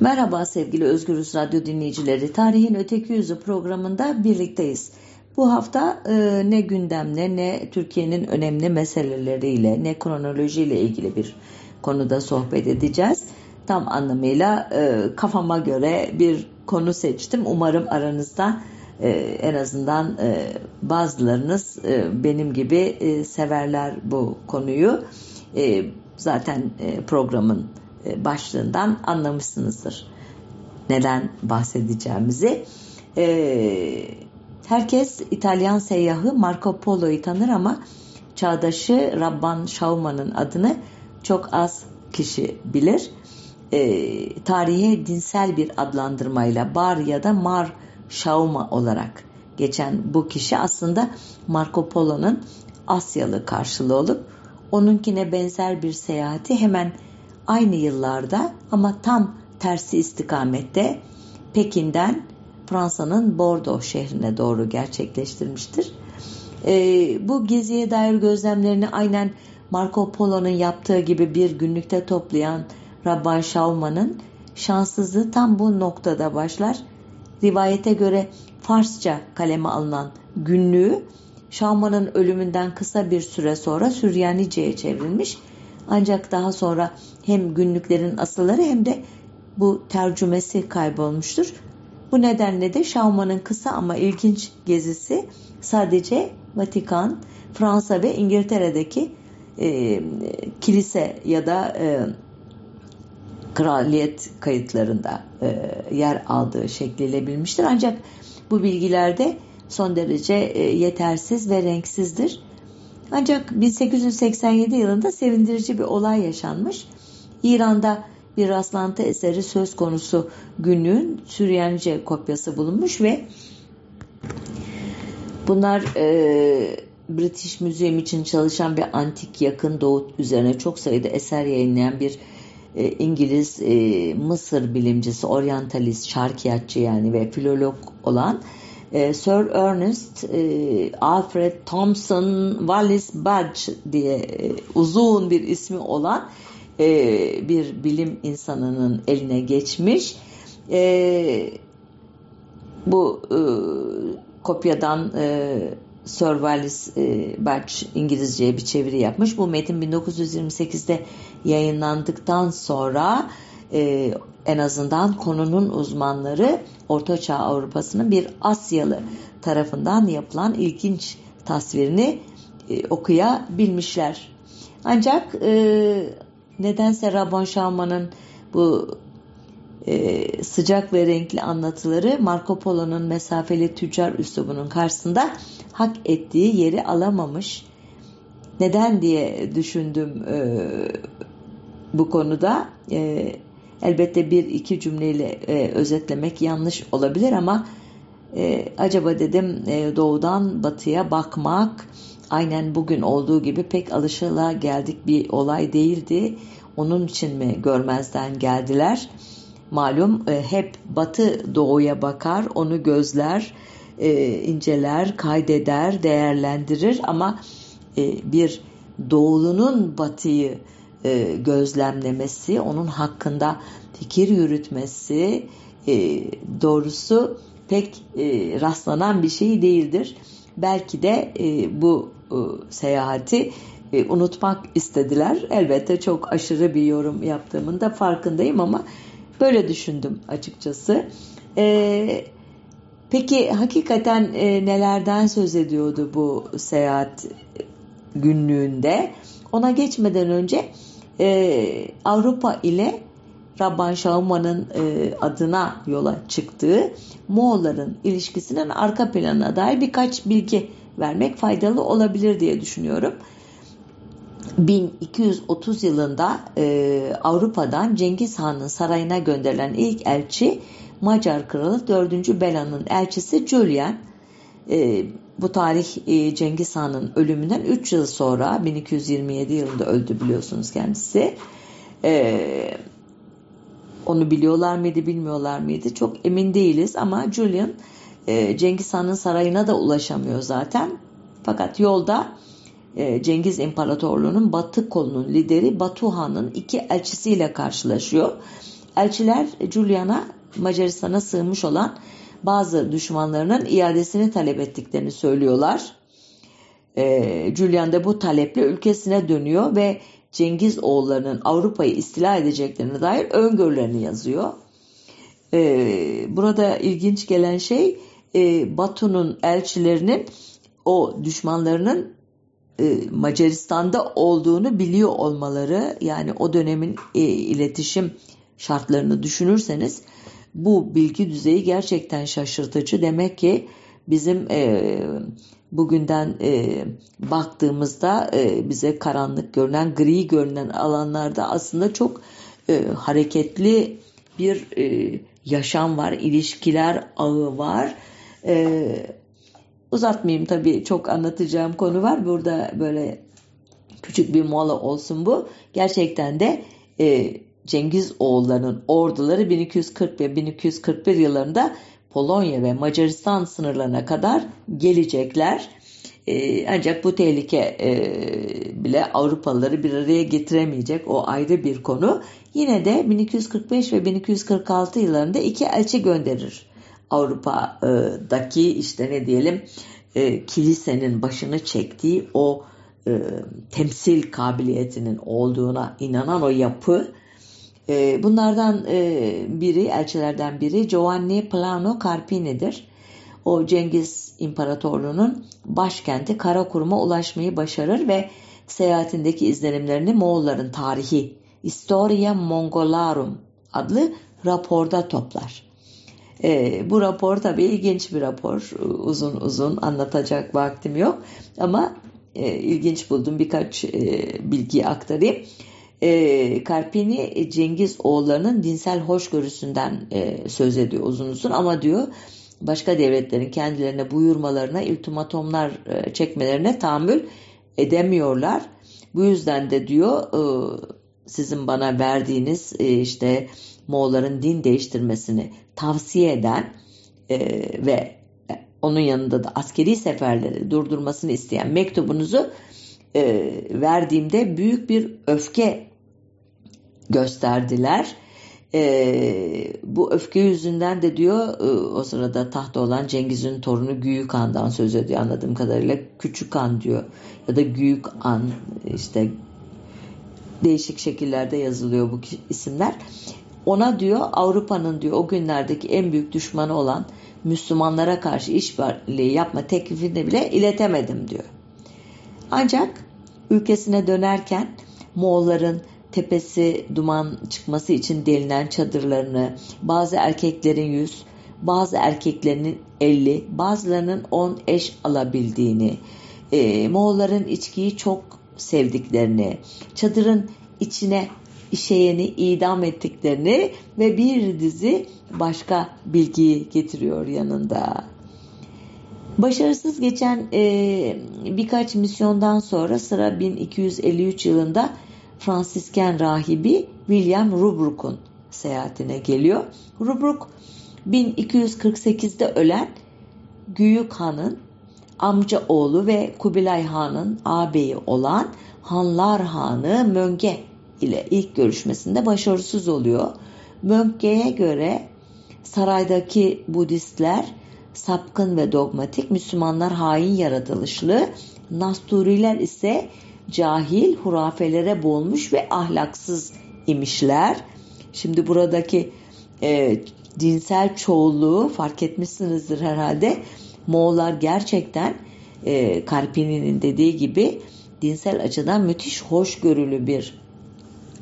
Merhaba sevgili Özgürüz Radyo dinleyicileri. Tarihin Öteki Yüzü programında birlikteyiz. Bu hafta e, ne gündemle ne Türkiye'nin önemli meseleleriyle ne kronolojiyle ilgili bir konuda sohbet edeceğiz. Tam anlamıyla e, kafama göre bir konu seçtim. Umarım aranızda e, en azından e, bazılarınız e, benim gibi e, severler bu konuyu. E, zaten e, programın başlığından anlamışsınızdır neden bahsedeceğimizi. E, herkes İtalyan seyyahı Marco Polo'yu tanır ama çağdaşı Rabban Şauman'ın adını çok az kişi bilir. E, tarihe dinsel bir adlandırmayla Bar ya da Mar Şauma olarak geçen bu kişi aslında Marco Polo'nun Asyalı karşılığı olup onunkine benzer bir seyahati hemen aynı yıllarda ama tam tersi istikamette Pekin'den Fransa'nın Bordeaux şehrine doğru gerçekleştirmiştir. E, bu geziye dair gözlemlerini aynen Marco Polo'nun yaptığı gibi bir günlükte toplayan Rabban Şauman'ın şanssızlığı tam bu noktada başlar. Rivayete göre Farsça kaleme alınan günlüğü Şauman'ın ölümünden kısa bir süre sonra Süryanice'ye çevrilmiş ancak daha sonra hem günlüklerin asılları hem de bu tercümesi kaybolmuştur. Bu nedenle de Şauman'ın kısa ama ilginç gezisi sadece Vatikan, Fransa ve İngiltere'deki e, kilise ya da e, kraliyet kayıtlarında e, yer aldığı şekliyle bilmiştir. Ancak bu bilgilerde son derece e, yetersiz ve renksizdir. Ancak 1887 yılında sevindirici bir olay yaşanmış. İran'da bir rastlantı eseri söz konusu. Günlüğün Süryanice kopyası bulunmuş ve bunlar e, British Museum için çalışan bir antik yakın doğu üzerine çok sayıda eser yayınlayan bir e, İngiliz e, Mısır bilimcisi, oryantalist, şarkiyatçı yani ve filolog olan e, Sir Ernest e, Alfred Thompson Wallis Budge diye e, uzun bir ismi olan e, bir bilim insanının eline geçmiş. E, bu e, kopyadan e, Sir Wallis e, Budge İngilizceye bir çeviri yapmış. Bu metin 1928'de yayınlandıktan sonra e, en azından konunun uzmanları Ortaçağ Avrupa'sının bir Asyalı tarafından yapılan ilginç tasvirini e, okuyabilmişler. Ancak e, nedense Rabban Şaman'ın bu e, sıcak ve renkli anlatıları Marco Polo'nun mesafeli tüccar üslubunun karşısında hak ettiği yeri alamamış. Neden diye düşündüm e, bu konuda. E, Elbette bir iki cümleyle e, özetlemek yanlış olabilir ama e, acaba dedim e, doğudan batıya bakmak aynen bugün olduğu gibi pek alışıla geldik bir olay değildi. Onun için mi görmezden geldiler? Malum e, hep batı doğuya bakar, onu gözler, e, inceler, kaydeder, değerlendirir ama e, bir doğulunun batıyı gözlemlemesi, onun hakkında fikir yürütmesi doğrusu pek rastlanan bir şey değildir. Belki de bu seyahati e, unutmak istediler. Elbette çok aşırı bir yorum yaptığımın da farkındayım ama böyle düşündüm açıkçası. E, peki hakikaten e, nelerden söz ediyordu bu seyahat günlüğünde? Ona geçmeden önce e, Avrupa ile Rabban Şauman'ın e, adına yola çıktığı Moğolların ilişkisinin arka planına dair birkaç bilgi vermek faydalı olabilir diye düşünüyorum. 1230 yılında e, Avrupa'dan Cengiz Han'ın sarayına gönderilen ilk elçi Macar Kralı 4. Bela'nın elçisi Julian. E, bu tarih e, Cengiz Han'ın ölümünden 3 yıl sonra 1227 yılında öldü biliyorsunuz kendisi. E, onu biliyorlar mıydı bilmiyorlar mıydı çok emin değiliz ama Julian e, Cengiz Han'ın sarayına da ulaşamıyor zaten. Fakat yolda e, Cengiz İmparatorluğu'nun batı kolunun lideri Batu Han'ın iki elçisiyle karşılaşıyor. Elçiler Julian'a Macaristan'a sığınmış olan bazı düşmanlarının iadesini talep ettiklerini söylüyorlar. E, Julian da bu taleple ülkesine dönüyor ve Cengiz oğullarının Avrupa'yı istila edeceklerine dair öngörülerini yazıyor. Burada ilginç gelen şey e, Batu'nun elçilerinin o düşmanlarının e, Macaristan'da olduğunu biliyor olmaları yani o dönemin e, iletişim şartlarını düşünürseniz bu bilgi düzeyi gerçekten şaşırtıcı. Demek ki bizim e, bugünden e, baktığımızda e, bize karanlık görünen, gri görünen alanlarda aslında çok e, hareketli bir e, yaşam var, ilişkiler ağı var. E, uzatmayayım tabii çok anlatacağım konu var. Burada böyle küçük bir mola olsun bu. Gerçekten de e, Cengiz oğullarının orduları 1240 ve 1241 yıllarında Polonya ve Macaristan sınırlarına kadar gelecekler. Ee, ancak bu tehlike e, bile Avrupalıları bir araya getiremeyecek. O ayrı bir konu. Yine de 1245 ve 1246 yıllarında iki elçi gönderir. Avrupa'daki işte ne diyelim e, kilisenin başını çektiği o e, temsil kabiliyetinin olduğuna inanan o yapı e, bunlardan e, biri, elçilerden biri Giovanni Plano Carpini'dir. O Cengiz İmparatorluğu'nun başkenti Karakurum'a ulaşmayı başarır ve seyahatindeki izlenimlerini Moğolların tarihi Historia Mongolarum adlı raporda toplar. E, bu rapor tabii ilginç bir rapor. Uzun uzun anlatacak vaktim yok. Ama e, ilginç buldum birkaç e, bilgi aktarayım. E, Karpini Cengiz oğullarının dinsel hoşgörüsünden e, söz ediyor uzun uzun ama diyor başka devletlerin kendilerine buyurmalarına, iltimatomlar e, çekmelerine tahammül edemiyorlar. Bu yüzden de diyor e, sizin bana verdiğiniz e, işte Moğolların din değiştirmesini tavsiye eden e, ve onun yanında da askeri seferleri durdurmasını isteyen mektubunuzu e, verdiğimde büyük bir öfke gösterdiler. E, bu öfke yüzünden de diyor e, o sırada tahta olan Cengiz'in torunu Güyük Han'dan söz ediyor anladığım kadarıyla. Küçük Han diyor ya da Güyük Han işte değişik şekillerde yazılıyor bu isimler. Ona diyor Avrupa'nın diyor o günlerdeki en büyük düşmanı olan Müslümanlara karşı işbirliği yapma teklifini bile iletemedim diyor. Ancak ülkesine dönerken Moğolların tepesi duman çıkması için delinen çadırlarını, bazı erkeklerin yüz, bazı erkeklerinin elli, bazılarının on eş alabildiğini, e, Moğolların içkiyi çok sevdiklerini, çadırın içine işeyeni idam ettiklerini ve bir dizi başka bilgiyi getiriyor yanında. Başarısız geçen e, birkaç misyondan sonra sıra 1253 yılında Fransisken rahibi William Rubruk'un seyahatine geliyor. Rubruk 1248'de ölen Güyük Han'ın amca oğlu ve Kubilay Han'ın ağabeyi olan Hanlar Hanı Mönge ile ilk görüşmesinde başarısız oluyor. Mönge'ye göre saraydaki Budistler sapkın ve dogmatik, Müslümanlar hain yaratılışlı, Nasturiler ise cahil, hurafelere boğulmuş ve ahlaksız imişler. Şimdi buradaki e, dinsel çoğulluğu fark etmişsinizdir herhalde. Moğollar gerçekten e, Karpini'nin dediği gibi dinsel açıdan müthiş hoşgörülü bir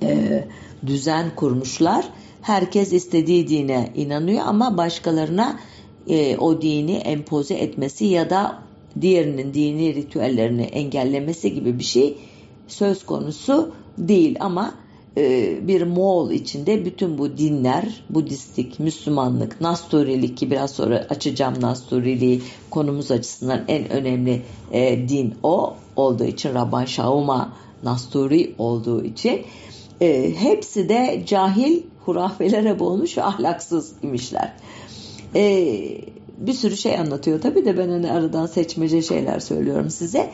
e, düzen kurmuşlar. Herkes istediği dine inanıyor ama başkalarına e, o dini empoze etmesi ya da diğerinin dini ritüellerini engellemesi gibi bir şey söz konusu değil. Ama e, bir Moğol içinde bütün bu dinler, Budistik, Müslümanlık, Nasturilik ki biraz sonra açacağım Nasturiliği konumuz açısından en önemli e, din o. Olduğu için Rabban Şauma Nasturi olduğu için e, hepsi de cahil hurafelere boğulmuş ve ahlaksız imişler. E, bir sürü şey anlatıyor tabi de ben hani aradan seçmece şeyler söylüyorum size.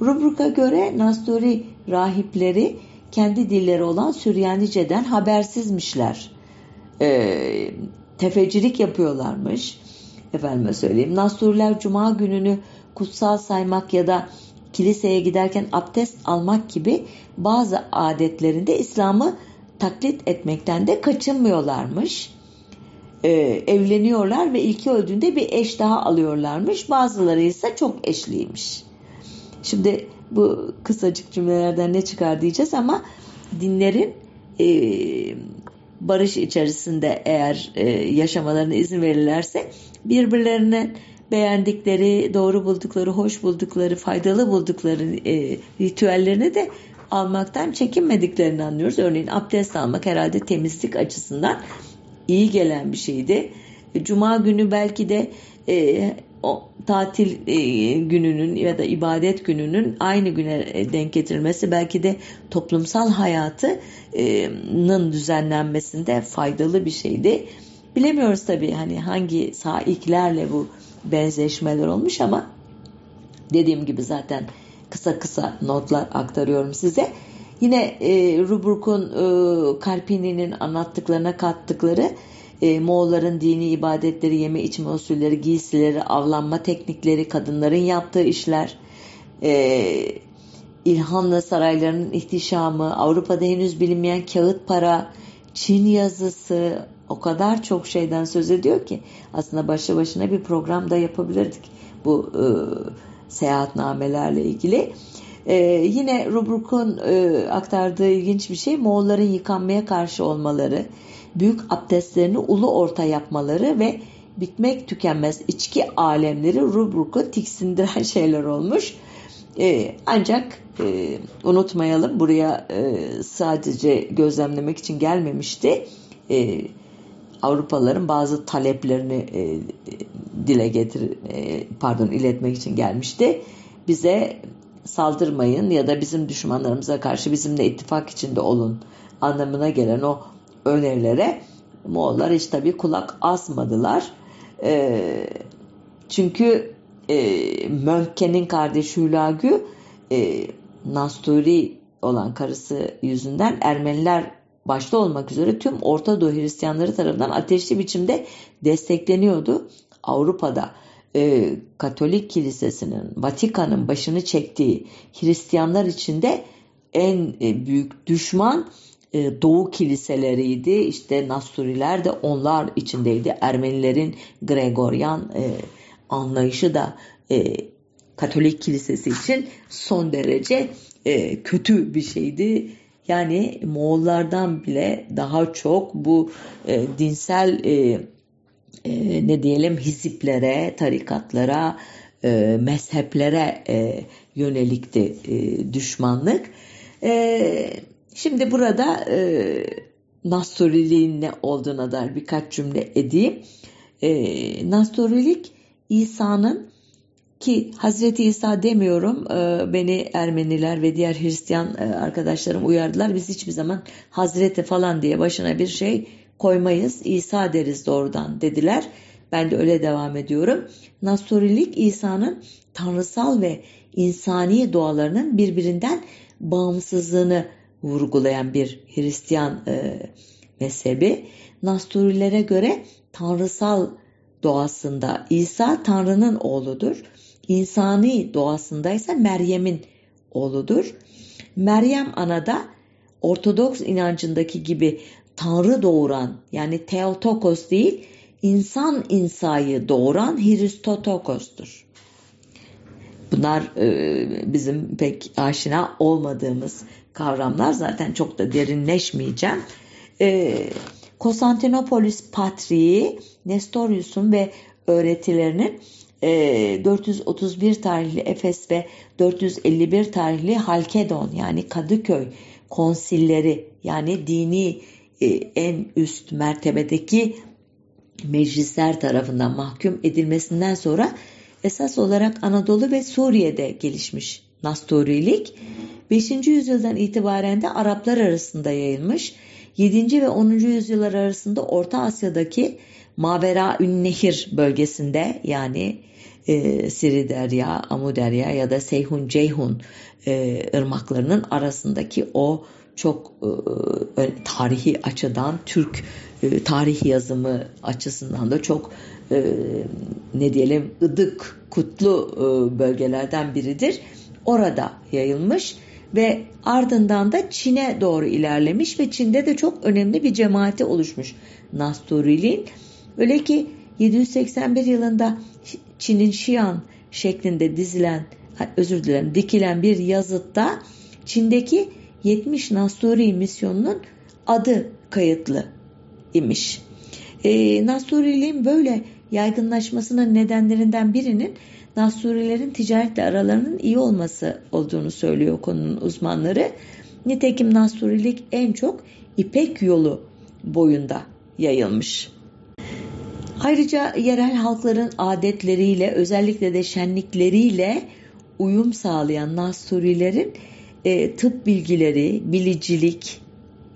Rubruk'a göre Nasturi rahipleri kendi dilleri olan Süryanice'den habersizmişler. e, tefecilik yapıyorlarmış. Efendime söyleyeyim. Nasturiler Cuma gününü kutsal saymak ya da kiliseye giderken abdest almak gibi bazı adetlerinde İslam'ı taklit etmekten de kaçınmıyorlarmış. Ee, evleniyorlar ve ilki öldüğünde bir eş daha alıyorlarmış. Bazıları ise çok eşliymiş. Şimdi bu kısacık cümlelerden ne çıkar diyeceğiz ama dinlerin e, barış içerisinde eğer e, yaşamalarına izin verirlerse birbirlerine beğendikleri, doğru buldukları, hoş buldukları, faydalı buldukları e, ritüellerini de almaktan çekinmediklerini anlıyoruz. Örneğin abdest almak herhalde temizlik açısından iyi gelen bir şeydi. Cuma günü belki de e, o tatil e, gününün ya da ibadet gününün aynı güne e, denk getirilmesi belki de toplumsal hayatının düzenlenmesinde faydalı bir şeydi. Bilemiyoruz tabii hani hangi saiklerle bu benzeşmeler olmuş ama dediğim gibi zaten kısa kısa notlar aktarıyorum size. Yine e, Rubruk'un e, Karpini'nin anlattıklarına kattıkları e, Moğolların dini ibadetleri, yeme içme usulleri, giysileri, avlanma teknikleri, kadınların yaptığı işler, e, İlhanlı saraylarının ihtişamı, Avrupa'da henüz bilinmeyen kağıt para, Çin yazısı, o kadar çok şeyden söz ediyor ki aslında başlı başına bir program da yapabilirdik bu e, seyahatnamelerle ilgili. E, yine Rubruk'un e, aktardığı ilginç bir şey Moğolların yıkanmaya karşı olmaları, büyük abdestlerini ulu orta yapmaları ve bitmek tükenmez içki alemleri Rubruk'u tiksindiren şeyler olmuş. E, ancak e, unutmayalım buraya e, sadece gözlemlemek için gelmemişti. E, Avrupalıların bazı taleplerini e, dile getir e, pardon iletmek için gelmişti. Bize saldırmayın ya da bizim düşmanlarımıza karşı bizimle ittifak içinde olun anlamına gelen o önerilere Moğollar hiç tabii kulak asmadılar. E, çünkü e, Mönkke'nin kardeşi Hülagü e, Nasturi olan karısı yüzünden Ermeniler başta olmak üzere tüm Orta Doğu Hristiyanları tarafından ateşli biçimde destekleniyordu. Avrupa'da e, Katolik Kilisesi'nin, Vatikan'ın başını çektiği Hristiyanlar içinde en e, büyük düşman e, Doğu kiliseleriydi. İşte Nasturiler de onlar içindeydi. Ermenilerin Gregoryan e, anlayışı da e, Katolik Kilisesi için son derece e, kötü bir şeydi. Yani Moğollardan bile daha çok bu e, dinsel e, e, ne diyelim hiziplere, tarikatlara, e, mezheplere e, yönelikti e, düşmanlık. E, şimdi burada e, Nasturiliğin ne olduğuna dair birkaç cümle edeyim. E, Nasturilik İsa'nın ki Hazreti İsa demiyorum e, beni Ermeniler ve diğer Hristiyan e, arkadaşlarım uyardılar. Biz hiçbir zaman Hazreti falan diye başına bir şey koymayız. İsa deriz doğrudan dediler. Ben de öyle devam ediyorum. Nasurilik İsa'nın tanrısal ve insani doğalarının birbirinden bağımsızlığını vurgulayan bir Hristiyan e, mezhebi. Nasturilere göre tanrısal doğasında İsa Tanrı'nın oğludur insani doğasındaysa Meryem'in oğludur. Meryem anada Ortodoks inancındaki gibi Tanrı doğuran yani Theotokos değil insan insayı doğuran Hristotokos'tur. Bunlar e, bizim pek aşina olmadığımız kavramlar zaten çok da derinleşmeyeceğim. E, Konstantinopolis Patriği Nestorius'un ve öğretilerinin 431 ee, tarihli Efes ve 451 tarihli Halkedon yani Kadıköy konsilleri yani dini e, en üst mertebedeki meclisler tarafından mahkum edilmesinden sonra esas olarak Anadolu ve Suriye'de gelişmiş Nasturilik 5. yüzyıldan itibaren de Araplar arasında yayılmış. 7. ve 10. yüzyıllar arasında Orta Asya'daki Mavera Ünnehir bölgesinde yani e, Siri Derya, Amu Derya ya da Seyhun Ceyhun e, ırmaklarının arasındaki o çok e, tarihi açıdan Türk e, tarih yazımı açısından da çok e, ne diyelim ıdık kutlu e, bölgelerden biridir. Orada yayılmış ve ardından da Çin'e doğru ilerlemiş ve Çin'de de çok önemli bir cemaati oluşmuş Nasturiliğin. Öyle ki 781 yılında Çin'in Şian şeklinde dizilen özür dilerim dikilen bir yazıtta Çin'deki 70 Nasturi misyonunun adı kayıtlı imiş. E, Nasturiliğin böyle yaygınlaşmasının nedenlerinden birinin Nasturilerin ticaretle aralarının iyi olması olduğunu söylüyor konunun uzmanları. Nitekim Nasturilik en çok İpek yolu boyunda yayılmış. Ayrıca yerel halkların adetleriyle özellikle de şenlikleriyle uyum sağlayan Nasturilerin e, tıp bilgileri, bilicilik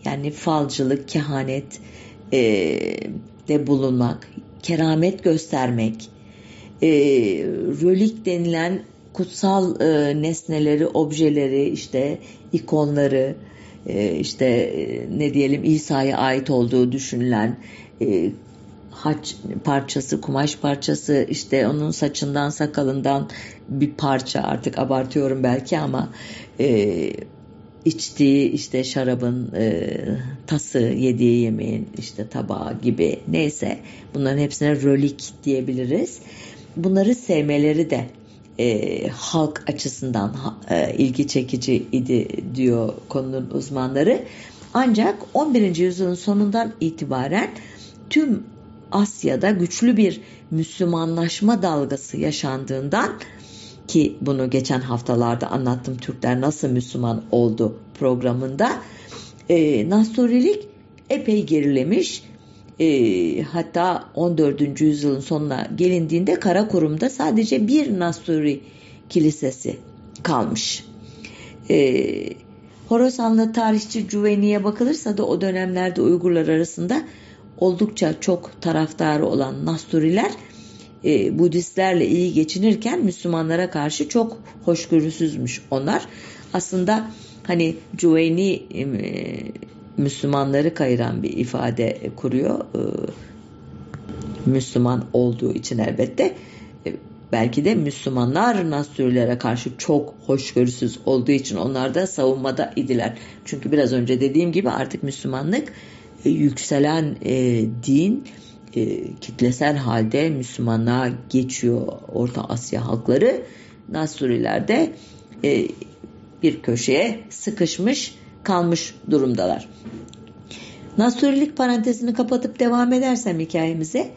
yani falcılık, kehanet e, de bulunmak, keramet göstermek, e, rölik denilen kutsal e, nesneleri, objeleri, işte ikonları, e, işte e, ne diyelim İsa'ya ait olduğu düşünülen e, haç parçası, kumaş parçası, işte onun saçından, sakalından bir parça artık abartıyorum belki ama e, içtiği işte şarabın e, tası, yediği yemeğin işte tabağı gibi neyse bunların hepsine rölik diyebiliriz. Bunları sevmeleri de e, halk açısından e, ilgi çekici idi diyor konunun uzmanları. Ancak 11. yüzyılın sonundan itibaren tüm Asya'da güçlü bir Müslümanlaşma dalgası yaşandığından ki bunu geçen haftalarda anlattım Türkler nasıl Müslüman oldu programında e, Nasturilik epey gerilemiş e, hatta 14. yüzyılın sonuna gelindiğinde Karakurum'da sadece bir Nasturi kilisesi kalmış. E, Horasanlı tarihçi Cüveyni'ye bakılırsa da o dönemlerde Uygurlar arasında oldukça çok taraftarı olan Nasturiler e, Budistlerle iyi geçinirken Müslümanlara karşı çok hoşgörüsüzmüş onlar. Aslında hani Cüveyni e, Müslümanları kayıran bir ifade kuruyor. E, Müslüman olduğu için elbette. E, belki de Müslümanlar Nastürilere karşı çok hoşgörüsüz olduğu için onlar da savunmada idiler. Çünkü biraz önce dediğim gibi artık Müslümanlık yükselen e, din e, kitlesel halde Müslümanlığa geçiyor Orta Asya halkları. Nasuriler de e, bir köşeye sıkışmış kalmış durumdalar. Nasurilik parantezini kapatıp devam edersem hikayemize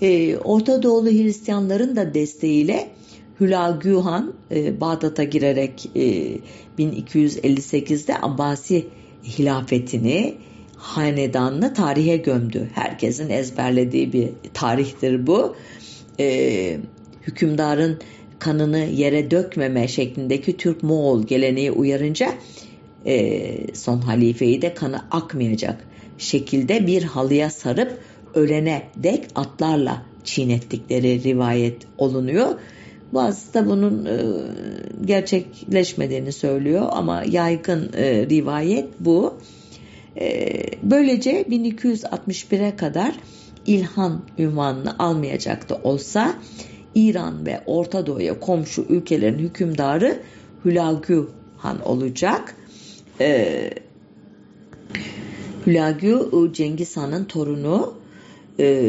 e, Orta Doğulu Hristiyanların da desteğiyle Hülagü e, Bağdat'a girerek e, 1258'de Abbasi hilafetini hanedanını tarihe gömdü. Herkesin ezberlediği bir tarihtir bu. E, hükümdarın kanını yere dökmeme şeklindeki Türk Moğol geleneği uyarınca e, son halifeyi de kanı akmayacak şekilde bir halıya sarıp ölene dek atlarla çiğnettikleri rivayet olunuyor. Bazısı da bunun e, gerçekleşmediğini söylüyor ama yaygın e, rivayet bu. E, böylece 1261'e kadar İlhan ünvanını almayacaktı olsa İran ve Orta Doğu'ya komşu ülkelerin hükümdarı Hülagü Han olacak. E, Hülagü Cengiz Han'ın torunu e,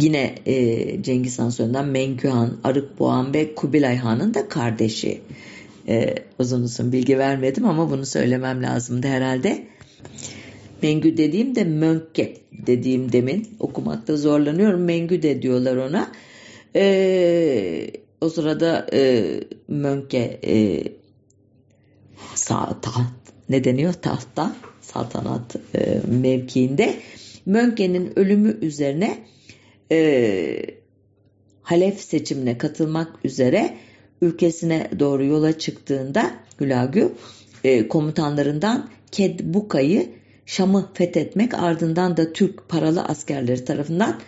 yine e, Cengiz Han soyundan Mengü Han, Arık Boğan ve Kubilay Han'ın da kardeşi. E, uzun uzun bilgi vermedim ama bunu söylemem lazımdı herhalde. Mengü dediğim de Mönke dediğim demin okumakta zorlanıyorum. Mengü de diyorlar ona. E, o sırada e, Mönke e, sağ taht ne deniyor tahta saltanat e, mevkiinde Mönke'nin ölümü üzerine e, Halef seçimine katılmak üzere ülkesine doğru yola çıktığında Hülagü e, komutanlarından Kedbuka'yı Şam'ı fethetmek ardından da Türk paralı askerleri tarafından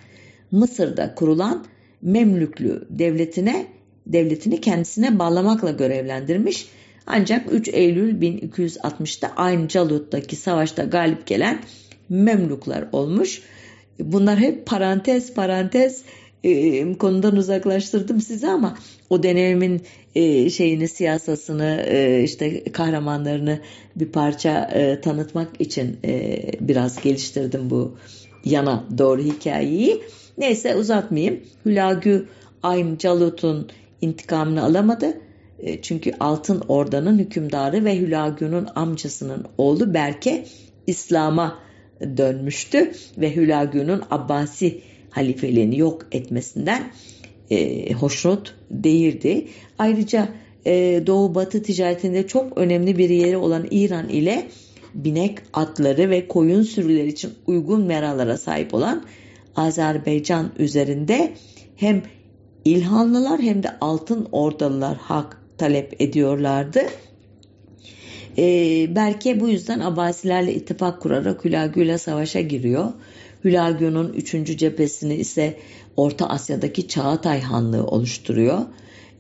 Mısır'da kurulan Memlüklü devletine devletini kendisine bağlamakla görevlendirmiş. Ancak 3 Eylül 1260'da aynı Calut'taki savaşta galip gelen Memluklar olmuş. Bunlar hep parantez parantez e, konudan uzaklaştırdım sizi ama o dönemin e, şeyini siyasasını e, işte kahramanlarını bir parça e, tanıtmak için biraz geliştirdim bu yana doğru hikayeyi. Neyse uzatmayayım. Hülagü Ayn Calut'un intikamını alamadı. Çünkü Altın Orda'nın hükümdarı ve Hülagü'nün amcasının oğlu Berke İslam'a dönmüştü ve Hülagü'nün Abbasi halifeliğini yok etmesinden e, hoşnut değildi. Ayrıca e, Doğu Batı ticaretinde çok önemli bir yeri olan İran ile binek atları ve koyun sürüleri için uygun meralara sahip olan Azerbaycan üzerinde hem İlhanlılar hem de altın ordalılar hak talep ediyorlardı. Ee, Berke bu yüzden Abbasilerle ittifak kurarak Hülagü ile savaşa giriyor. Hülagü'nün 3. cephesini ise Orta Asya'daki Çağatay Hanlığı oluşturuyor.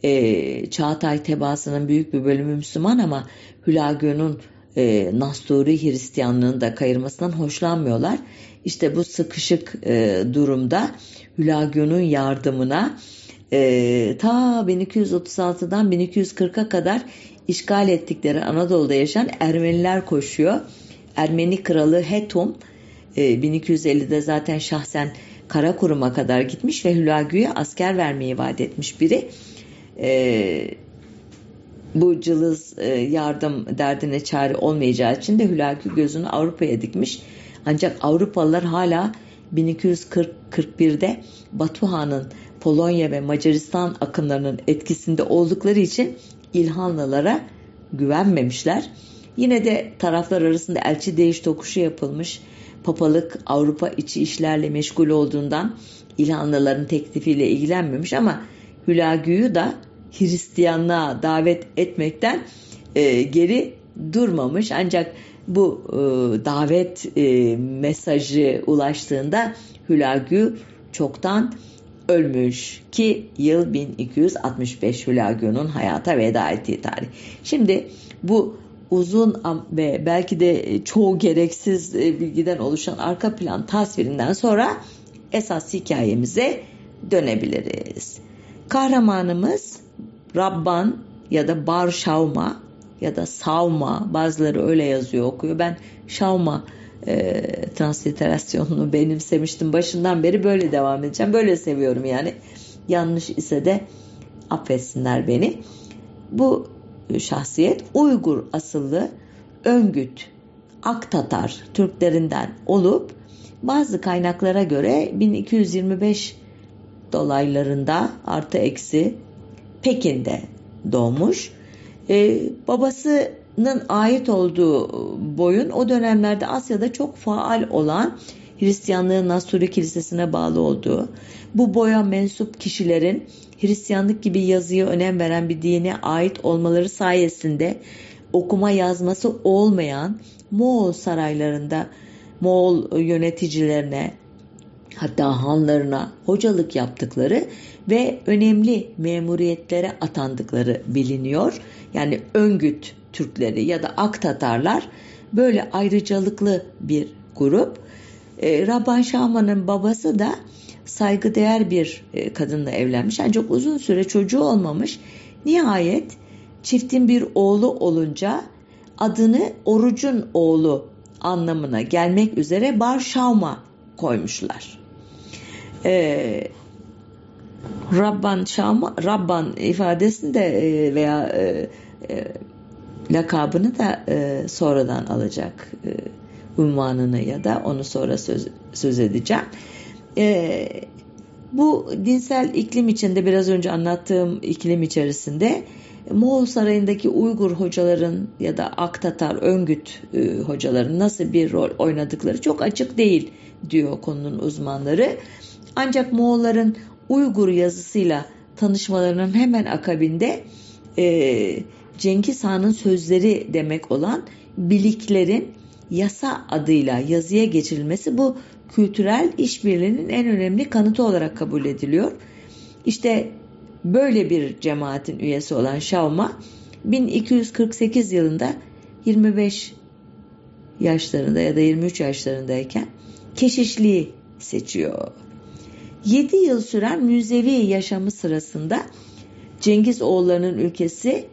Ee, Çağatay tebaasının büyük bir bölümü Müslüman ama Hülagü'nün e, Nasturi Hristiyanlığını da kayırmasından hoşlanmıyorlar. İşte bu sıkışık e, durumda Hülagü'nün yardımına e, ta 1236'dan 1240'a kadar işgal ettikleri Anadolu'da yaşayan Ermeniler koşuyor. Ermeni kralı Hetum e, 1250'de zaten şahsen Karakurum'a kadar gitmiş ve Hülagü'ye asker vermeyi vaat etmiş biri. E, bu cılız e, yardım derdine çare olmayacağı için de Hülagü gözünü Avrupa'ya dikmiş. Ancak Avrupalılar hala 1241'de Batuhan'ın Polonya ve Macaristan akınlarının etkisinde oldukları için İlhanlılara güvenmemişler. Yine de taraflar arasında elçi değiş tokuşu yapılmış. Papalık Avrupa içi işlerle meşgul olduğundan İlhanlıların teklifiyle ilgilenmemiş ama Hülagü'yü da Hristiyanlığa davet etmekten e, geri durmamış. Ancak bu e, davet e, mesajı ulaştığında Hülagü çoktan ölmüş ki yıl 1265 Hülagü'nün hayata veda ettiği tarih. Şimdi bu uzun ve belki de çoğu gereksiz e, bilgiden oluşan arka plan tasvirinden sonra esas hikayemize dönebiliriz. Kahramanımız Rabban ya da Bar Şavma ya da Savma bazıları öyle yazıyor okuyor. Ben Şavma e, transliterasyonunu benimsemiştim. Başından beri böyle devam edeceğim. Böyle seviyorum yani. Yanlış ise de affetsinler beni. Bu şahsiyet Uygur asıllı Öngüt Aktatar Türklerinden olup bazı kaynaklara göre 1225 dolaylarında artı eksi Pekin'de doğmuş. Ee, babasının ait olduğu boyun o dönemlerde Asya'da çok faal olan Hristiyanlığın Nasturi Kilisesi'ne bağlı olduğu, bu boya mensup kişilerin Hristiyanlık gibi yazıya önem veren bir dine ait olmaları sayesinde okuma yazması olmayan Moğol saraylarında Moğol yöneticilerine hatta hanlarına hocalık yaptıkları ve önemli memuriyetlere atandıkları biliniyor. Yani Öngüt Türkleri ya da Ak Tatarlar böyle ayrıcalıklı bir grup. E, Rabban Şahman'ın babası da saygıdeğer bir e, kadınla evlenmiş ancak uzun süre çocuğu olmamış. Nihayet çiftin bir oğlu olunca adını orucun oğlu anlamına gelmek üzere Bar Şavma koymuşlar. Ee, Rabban Şam Rabban ifadesini de e, veya e, e, lakabını da e, sonradan alacak e, unvanını ya da onu sonra söz, söz edeceğim. E, bu dinsel iklim içinde biraz önce anlattığım iklim içerisinde Moğol Sarayı'ndaki Uygur hocaların ya da Aktatar, Öngüt e, hocaların nasıl bir rol oynadıkları çok açık değil diyor konunun uzmanları. Ancak Moğolların Uygur yazısıyla tanışmalarının hemen akabinde e, Cengiz Han'ın sözleri demek olan biliklerin yasa adıyla yazıya geçirilmesi bu kültürel işbirliğinin en önemli kanıtı olarak kabul ediliyor. İşte böyle bir cemaatin üyesi olan Şavma 1248 yılında 25 yaşlarında ya da 23 yaşlarındayken keşişliği seçiyor. 7 yıl süren müzevi yaşamı sırasında Cengiz oğullarının ülkesi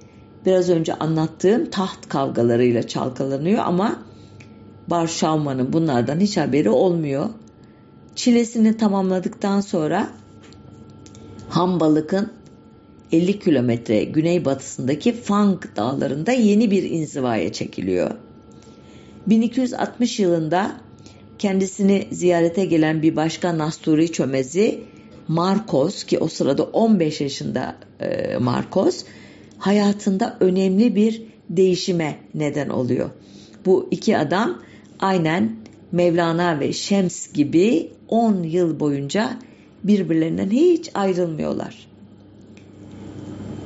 biraz önce anlattığım taht kavgalarıyla çalkalanıyor ama Bar Şavman'ın bunlardan hiç haberi olmuyor. Çilesini tamamladıktan sonra Hambalık'ın 50 kilometre güneybatısındaki Fang dağlarında yeni bir inzivaya çekiliyor. 1260 yılında kendisini ziyarete gelen bir başka Nasturi çömezi Marcos ki o sırada 15 yaşında e, Marcos hayatında önemli bir değişime neden oluyor. Bu iki adam aynen Mevlana ve Şems gibi 10 yıl boyunca birbirlerinden hiç ayrılmıyorlar.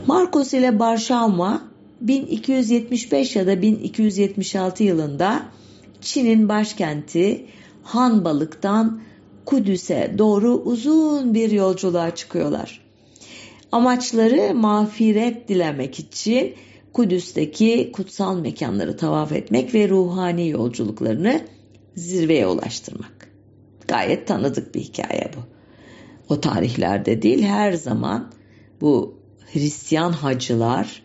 Marcos ile Barşama 1275 ya da 1276 yılında Çin'in başkenti Hanbalık'tan Kudüs'e doğru uzun bir yolculuğa çıkıyorlar. Amaçları mağfiret dilemek için Kudüs'teki kutsal mekanları tavaf etmek ve ruhani yolculuklarını zirveye ulaştırmak. Gayet tanıdık bir hikaye bu. O tarihlerde değil her zaman bu Hristiyan hacılar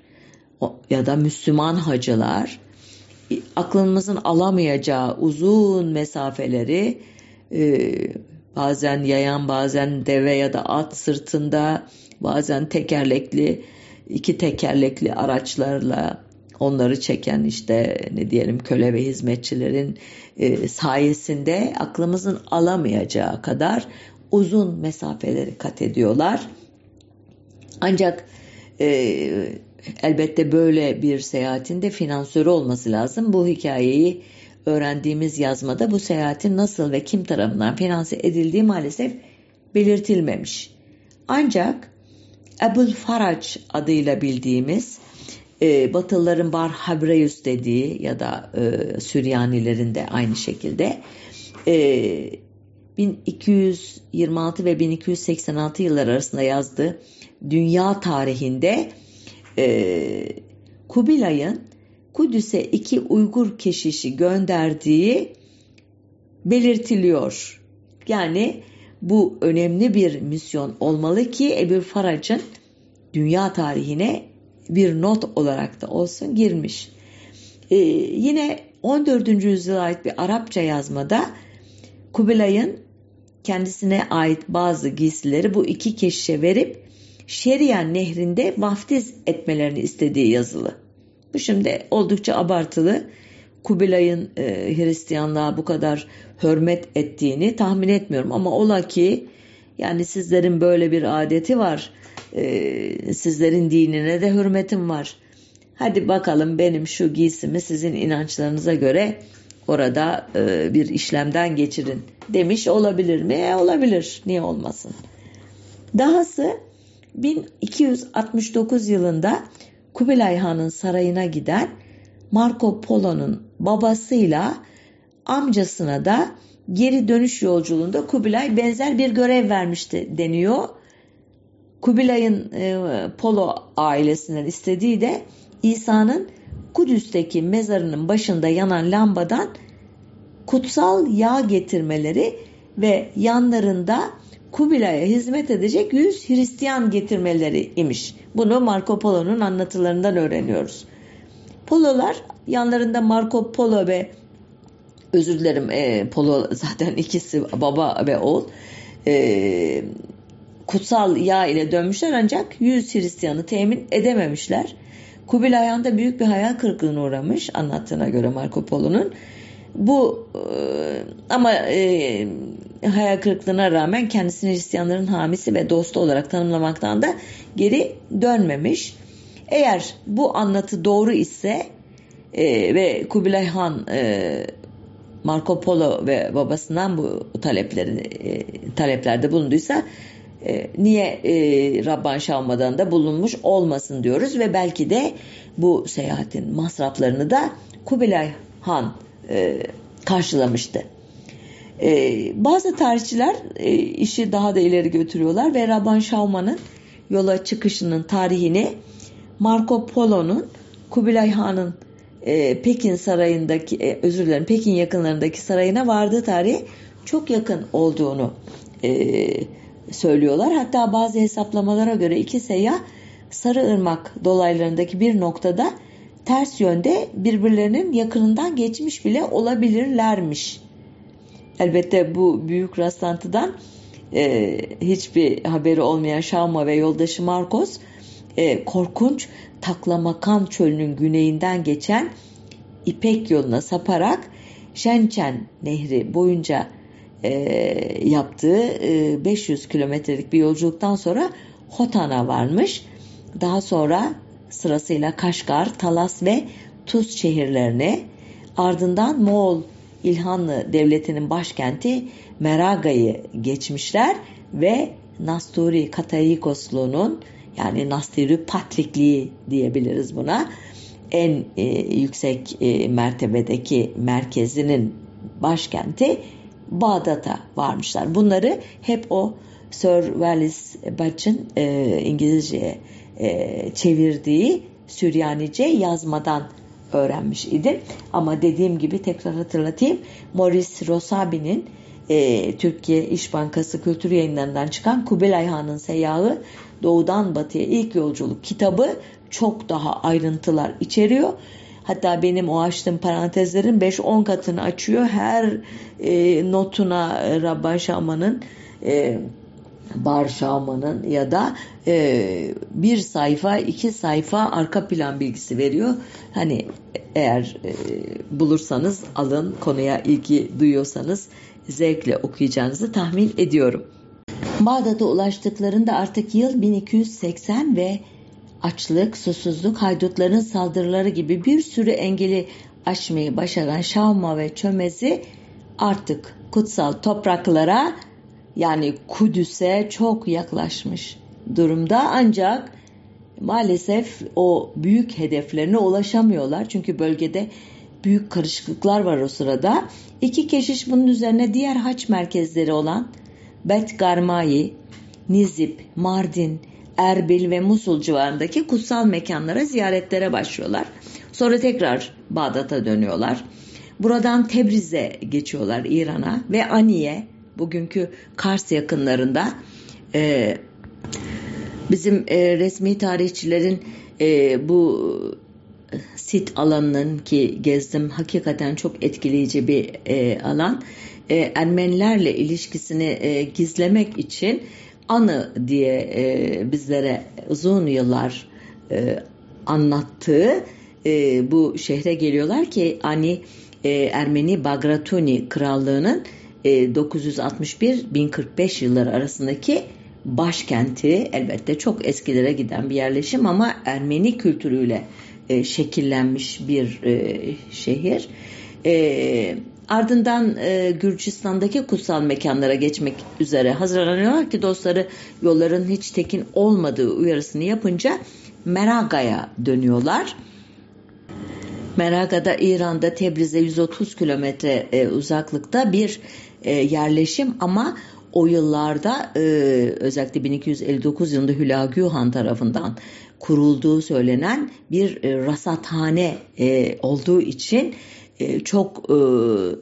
ya da Müslüman hacılar aklımızın alamayacağı uzun mesafeleri e, bazen yayan bazen deve ya da at sırtında bazen tekerlekli iki tekerlekli araçlarla onları çeken işte ne diyelim köle ve hizmetçilerin e, sayesinde aklımızın alamayacağı kadar uzun mesafeleri kat ediyorlar. Ancak e, elbette böyle bir seyahatin de finansörü olması lazım. Bu hikayeyi öğrendiğimiz yazmada bu seyahatin nasıl ve kim tarafından finanse edildiği maalesef belirtilmemiş. Ancak Ebul Farac adıyla bildiğimiz e, Batılıların Bar Habreus dediği ya da e, Süryanilerin de aynı şekilde e, 1226 ve 1286 yıllar arasında yazdığı dünya tarihinde e, Kubilay'ın Kudüs'e iki Uygur keşişi gönderdiği belirtiliyor. Yani bu önemli bir misyon olmalı ki Ebu Farac'ın dünya tarihine bir not olarak da olsun girmiş. Ee, yine 14. yüzyıla ait bir Arapça yazmada Kubilay'ın kendisine ait bazı giysileri bu iki keşişe verip Şerian nehrinde vaftiz etmelerini istediği yazılı. Bu şimdi oldukça abartılı. Kubilay'ın e, Hristiyanlığa bu kadar hürmet ettiğini tahmin etmiyorum ama ola ki yani sizlerin böyle bir adeti var. E, sizlerin dinine de hürmetim var. Hadi bakalım benim şu giysimi sizin inançlarınıza göre orada e, bir işlemden geçirin demiş olabilir mi? E, olabilir. Niye olmasın? Dahası 1269 yılında Kubilay Han'ın sarayına giden Marco Polo'nun babasıyla amcasına da geri dönüş yolculuğunda Kubilay benzer bir görev vermişti deniyor. Kubilay'ın e, Polo ailesinden istediği de İsa'nın Kudüs'teki mezarının başında yanan lambadan kutsal yağ getirmeleri ve yanlarında Kubilay'a hizmet edecek 100 Hristiyan getirmeleri imiş. Bunu Marco Polo'nun anlatılarından öğreniyoruz. Pololar yanlarında Marco Polo ve özür dilerim e, Polo zaten ikisi baba ve oğul e, kutsal yağ ile dönmüşler ancak 100 Hristiyanı temin edememişler. Kubilay Han da büyük bir hayal kırıklığına uğramış anlattığına göre Marco Polo'nun. Bu e, ama e, hayal kırıklığına rağmen kendisini Hristiyanların hamisi ve dostu olarak tanımlamaktan da geri dönmemiş. Eğer bu anlatı doğru ise e, ve Kubilay Han e, Marco Polo ve babasından bu talepleri e, taleplerde bulunduysa e, niye e, Rabban Şavma'dan da bulunmuş olmasın diyoruz ve belki de bu seyahatin masraflarını da Kubilay Han e, karşılamıştı. Ee, bazı tarihçiler e, işi daha da ileri götürüyorlar ve Rabban Şauman'ın yola çıkışının tarihini Marco Polo'nun Kubilay Han'ın e, Pekin sarayındaki e, özür dilerim Pekin yakınlarındaki sarayına vardığı tarihe çok yakın olduğunu e, söylüyorlar. Hatta bazı hesaplamalara göre iki seyyah Sarıırmak dolaylarındaki bir noktada ters yönde birbirlerinin yakınından geçmiş bile olabilirlermiş. Elbette bu büyük rastlantıdan e, hiçbir haberi olmayan Şauma ve yoldaşı Marcos e, korkunç Taklamakan çölünün güneyinden geçen İpek yoluna saparak Şençen Nehri boyunca e, yaptığı e, 500 kilometrelik bir yolculuktan sonra Hotan'a varmış. Daha sonra sırasıyla Kaşgar, Talas ve Tuz şehirlerine ardından Moğol İlhanlı Devleti'nin başkenti Meraga'yı geçmişler ve Nasturi Katayikosluğu'nun yani Nasturi Patrikliği diyebiliriz buna en e, yüksek e, mertebedeki merkezinin başkenti Bağdat'a varmışlar. Bunları hep o Sir Wallace Budge'ın e, İngilizceye e, çevirdiği Süryanice yazmadan öğrenmiş idim. Ama dediğim gibi tekrar hatırlatayım. Maurice Rosabi'nin e, Türkiye İş Bankası Kültür Yayınlarından çıkan Kubilay Han'ın Seyyahı Doğudan Batıya İlk Yolculuk kitabı çok daha ayrıntılar içeriyor. Hatta benim o açtığım parantezlerin 5-10 katını açıyor. Her e, notuna Rabban Şaman'ın e, Bar Şaman'ın ya da e, bir sayfa iki sayfa arka plan bilgisi veriyor. Hani eğer e, bulursanız alın konuya ilgi duyuyorsanız zevkle okuyacağınızı tahmin ediyorum. Bağdat'a ulaştıklarında artık yıl 1280 ve açlık, susuzluk, haydutların saldırıları gibi bir sürü engeli aşmayı başaran Şavma ve Çömez'i artık kutsal topraklara yani Kudüs'e çok yaklaşmış durumda ancak maalesef o büyük hedeflerine ulaşamıyorlar. Çünkü bölgede büyük karışıklıklar var o sırada. İki keşiş bunun üzerine diğer haç merkezleri olan Bet Nizip, Mardin, Erbil ve Musul civarındaki kutsal mekanlara ziyaretlere başlıyorlar. Sonra tekrar Bağdat'a dönüyorlar. Buradan Tebriz'e geçiyorlar İran'a ve Aniye bugünkü Kars yakınlarında e, bizim e, resmi tarihçilerin e, bu sit alanının ki gezdim hakikaten çok etkileyici bir e, alan. E, Ermenilerle ilişkisini e, gizlemek için anı diye e, bizlere uzun yıllar e, anlattığı e, bu şehre geliyorlar ki hani e, Ermeni Bagratuni krallığının e, 961-1045 yılları arasındaki başkenti elbette çok eskilere giden bir yerleşim ama Ermeni kültürüyle e, şekillenmiş bir e, şehir. E, ardından e, Gürcistan'daki kutsal mekanlara geçmek üzere hazırlanıyorlar ki dostları yolların hiç tekin olmadığı uyarısını yapınca Meraga'ya dönüyorlar. Meraga'da İran'da Tebriz'e 130 kilometre e, uzaklıkta bir e, yerleşim ama o yıllarda e, özellikle 1259 yılında Hülagü Han tarafından kurulduğu söylenen bir e, rasathane e, olduğu için çok e,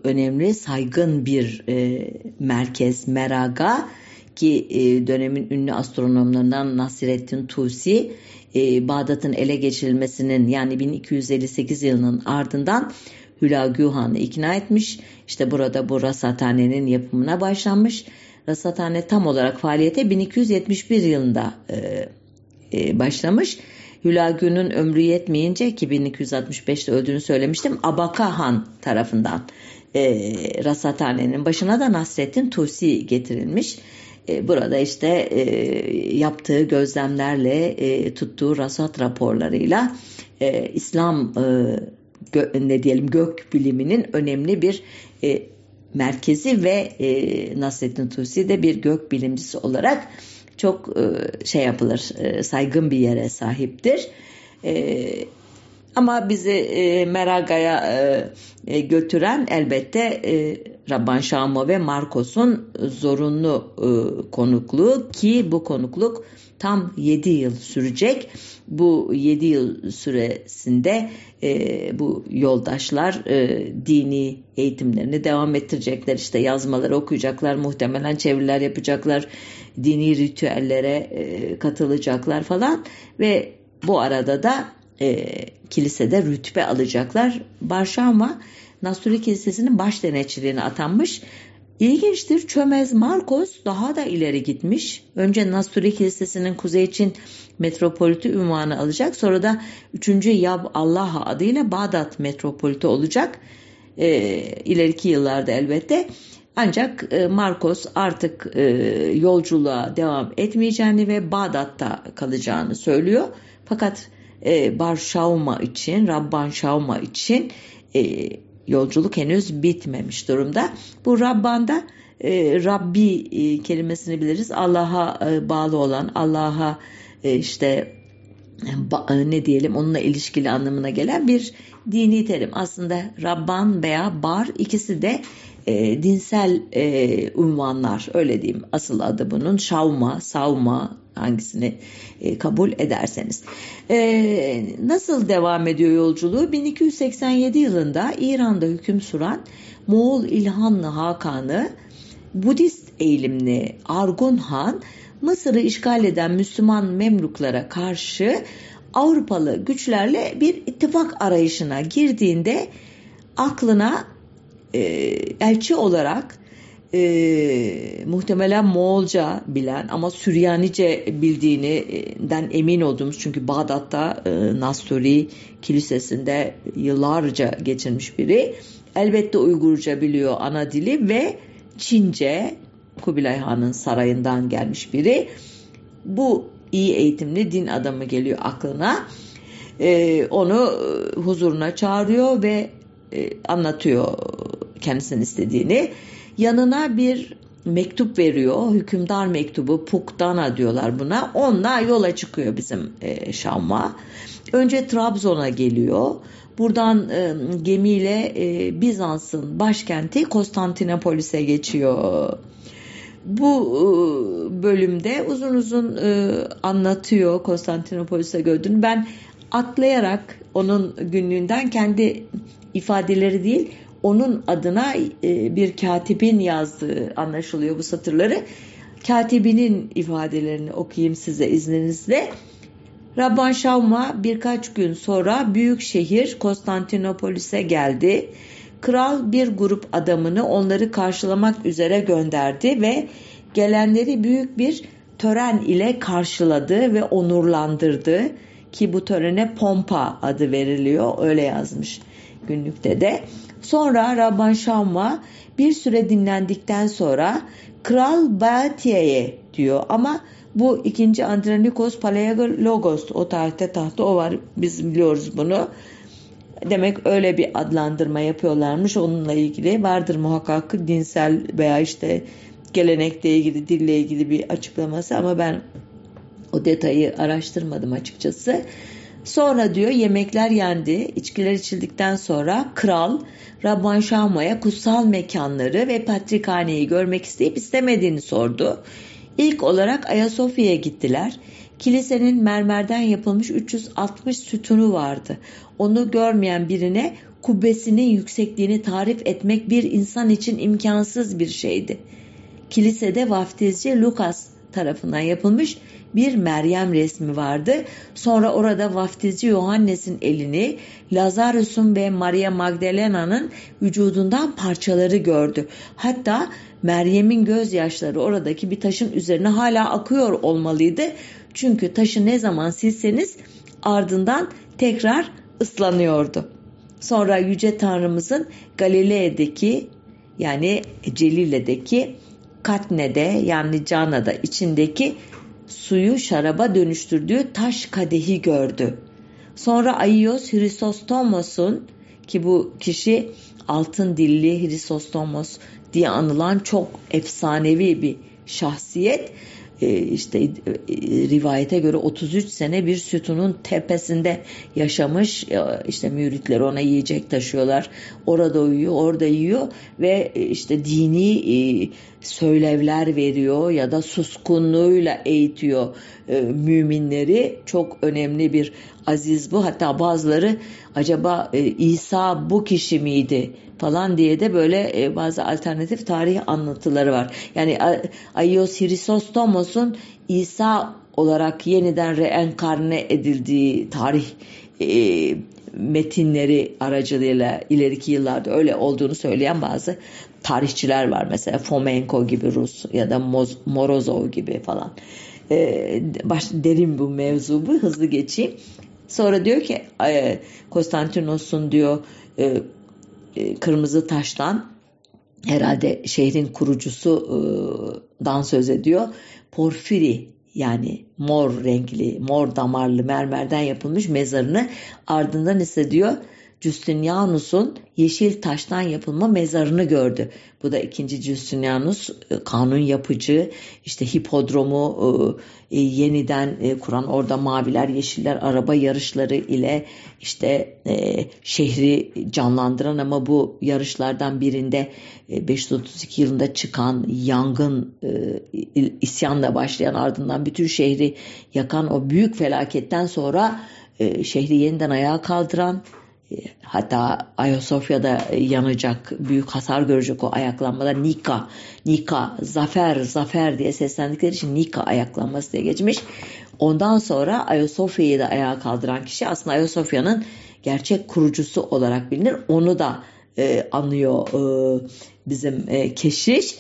önemli, saygın bir e, merkez Meraga ki e, dönemin ünlü astronomlarından Nasrettin Tusi e, Bağdat'ın ele geçirilmesinin yani 1258 yılının ardından Hülagü Han'ı ikna etmiş. İşte burada bu rasathanenin yapımına başlanmış. Rasathane tam olarak faaliyete 1271 yılında e, e, başlamış. Hülagü'nün ömrü yetmeyince ki 1265'te öldüğünü söylemiştim. Abaka Han tarafından e, rasathanenin başına da Nasrettin Tusi getirilmiş. E, burada işte e, yaptığı gözlemlerle e, tuttuğu rasat raporlarıyla e, İslam e, gö, ne diyelim gök biliminin önemli bir e, merkezi ve e, Nasrettin Tusi de bir gök bilimcisi olarak çok e, şey yapılır, e, saygın bir yere sahiptir. E, Ama bizi e, Meraga'ya e, e, götüren elbette e, Rabban Şamo ve Marcos'un zorunlu e, konukluğu ki bu konukluk tam 7 yıl sürecek. Bu 7 yıl süresinde e, bu yoldaşlar e, dini eğitimlerini devam ettirecekler. İşte yazmaları okuyacaklar, muhtemelen çeviriler yapacaklar, dini ritüellere e, katılacaklar falan ve bu arada da e, kilisede rütbe alacaklar. Barşama Nasturi Kilisesi'nin baş denetçiliğine atanmış. İlginçtir Çömez Marcos daha da ileri gitmiş. Önce Nasturi Kilisesi'nin kuzey için metropoliti ünvanı alacak. Sonra da 3. Yab Allah adıyla Bağdat metropoliti olacak. E, ileriki yıllarda elbette. Ancak e, Marcos artık e, yolculuğa devam etmeyeceğini ve Bağdat'ta kalacağını söylüyor. Fakat e, Bar Şauma için, Rabban Şauma için e, yolculuk henüz bitmemiş durumda. Bu Rabban'da e, Rabbi e, kelimesini biliriz. Allah'a e, bağlı olan, Allah'a e, işte e, ne diyelim onunla ilişkili anlamına gelen bir dini terim. Aslında Rabban veya Bar ikisi de e, dinsel e, unvanlar öyle diyeyim asıl adı bunun şavma, savma hangisini e, kabul ederseniz. E, nasıl devam ediyor yolculuğu? 1287 yılında İran'da hüküm süren Moğol İlhanlı Hakan'ı Budist eğilimli Argun Han Mısır'ı işgal eden Müslüman Memluklara karşı Avrupalı güçlerle bir ittifak arayışına girdiğinde aklına e, elçi olarak e, muhtemelen Moğolca bilen ama Süryanice bildiğinden emin olduğumuz çünkü Bağdat'ta e, Nasturi Kilisesi'nde yıllarca geçirmiş biri. Elbette Uygurca biliyor ana dili ve Çince Kubilay Han'ın sarayından gelmiş biri. Bu iyi eğitimli din adamı geliyor aklına. E, onu huzuruna çağırıyor ve e, anlatıyor kendisinin istediğini. Yanına bir mektup veriyor. Hükümdar mektubu Pukdana diyorlar buna. Onunla yola çıkıyor bizim e, Şam'a. Önce Trabzon'a geliyor. Buradan e, gemiyle e, Bizans'ın başkenti Konstantinopolis'e geçiyor. Bu e, bölümde uzun uzun e, anlatıyor Konstantinopolis'e gördüğünü. Ben atlayarak onun günlüğünden kendi ifadeleri değil onun adına e, bir katibin yazdığı anlaşılıyor bu satırları. Katibinin ifadelerini okuyayım size izninizle. Rabban Şavma birkaç gün sonra büyük şehir Konstantinopolis'e geldi. Kral bir grup adamını onları karşılamak üzere gönderdi ve gelenleri büyük bir tören ile karşıladı ve onurlandırdı ki bu törene pompa adı veriliyor öyle yazmış günlükte de. Sonra Rabban Şamma bir süre dinlendikten sonra Kral Batiye'ye diyor ama bu ikinci Andronikos Palaiologos o tarihte tahta o var biz biliyoruz bunu. Demek öyle bir adlandırma yapıyorlarmış onunla ilgili vardır muhakkak dinsel veya işte gelenekle ilgili dille ilgili bir açıklaması ama ben o detayı araştırmadım açıkçası. Sonra diyor yemekler yendi, içkiler içildikten sonra kral Rabban Şama'ya kutsal mekanları ve patrikhaneyi görmek isteyip istemediğini sordu. İlk olarak Ayasofya'ya gittiler. Kilisenin mermerden yapılmış 360 sütunu vardı. Onu görmeyen birine kubbesinin yüksekliğini tarif etmek bir insan için imkansız bir şeydi. Kilisede vaftizci Lukas tarafından yapılmış bir Meryem resmi vardı. Sonra orada vaftizci Yohannes'in elini Lazarus'un ve Maria Magdalena'nın vücudundan parçaları gördü. Hatta Meryem'in gözyaşları oradaki bir taşın üzerine hala akıyor olmalıydı. Çünkü taşı ne zaman silseniz ardından tekrar ıslanıyordu. Sonra Yüce Tanrımızın Galile'deki yani Celile'deki Katne'de yani Cana'da içindeki suyu şaraba dönüştürdüğü taş kadehi gördü. Sonra Aios Hristostomos'un ki bu kişi altın dilli Hristostomos diye anılan çok efsanevi bir şahsiyet işte e, rivayete göre 33 sene bir sütunun tepesinde yaşamış. işte müritler ona yiyecek taşıyorlar. Orada uyuyor, orada yiyor ve işte dini söylevler veriyor ya da suskunluğuyla eğitiyor müminleri. Çok önemli bir aziz bu. Hatta bazıları acaba İsa bu kişi miydi falan diye de böyle e, bazı alternatif tarih anlatıları var. Yani Aios Hrisostomos'un İsa olarak yeniden reenkarne edildiği tarih e, metinleri aracılığıyla ileriki yıllarda öyle olduğunu söyleyen bazı tarihçiler var. Mesela Fomenko gibi Rus ya da Moz, Morozov gibi falan. E, baş, derin bu mevzu bu hızlı geçeyim. Sonra diyor ki e, Konstantinos'un diyor e, e, Kırmızı Taş'tan herhalde şehrin kurucusudan söz ediyor. Porfiri yani mor renkli, mor damarlı mermerden yapılmış mezarını ardından ise diyor Justinianus'un yeşil taştan yapılma mezarını gördü. Bu da ikinci Justinianus e, kanun yapıcı işte hipodromu e, e, yeniden kuran orada maviler yeşiller araba yarışları ile işte şehri canlandıran ama bu yarışlardan birinde 532 yılında çıkan yangın isyanla başlayan ardından bütün şehri yakan o büyük felaketten sonra şehri yeniden ayağa kaldıran hatta Ayasofya'da yanacak, büyük hasar görecek o ayaklanmada Nika, Nika, Zafer, Zafer diye seslendikleri için Nika ayaklanması diye geçmiş. Ondan sonra Ayasofya'yı da ayağa kaldıran kişi aslında Ayasofya'nın gerçek kurucusu olarak bilinir. Onu da e, anlıyor e, bizim e, keşiş.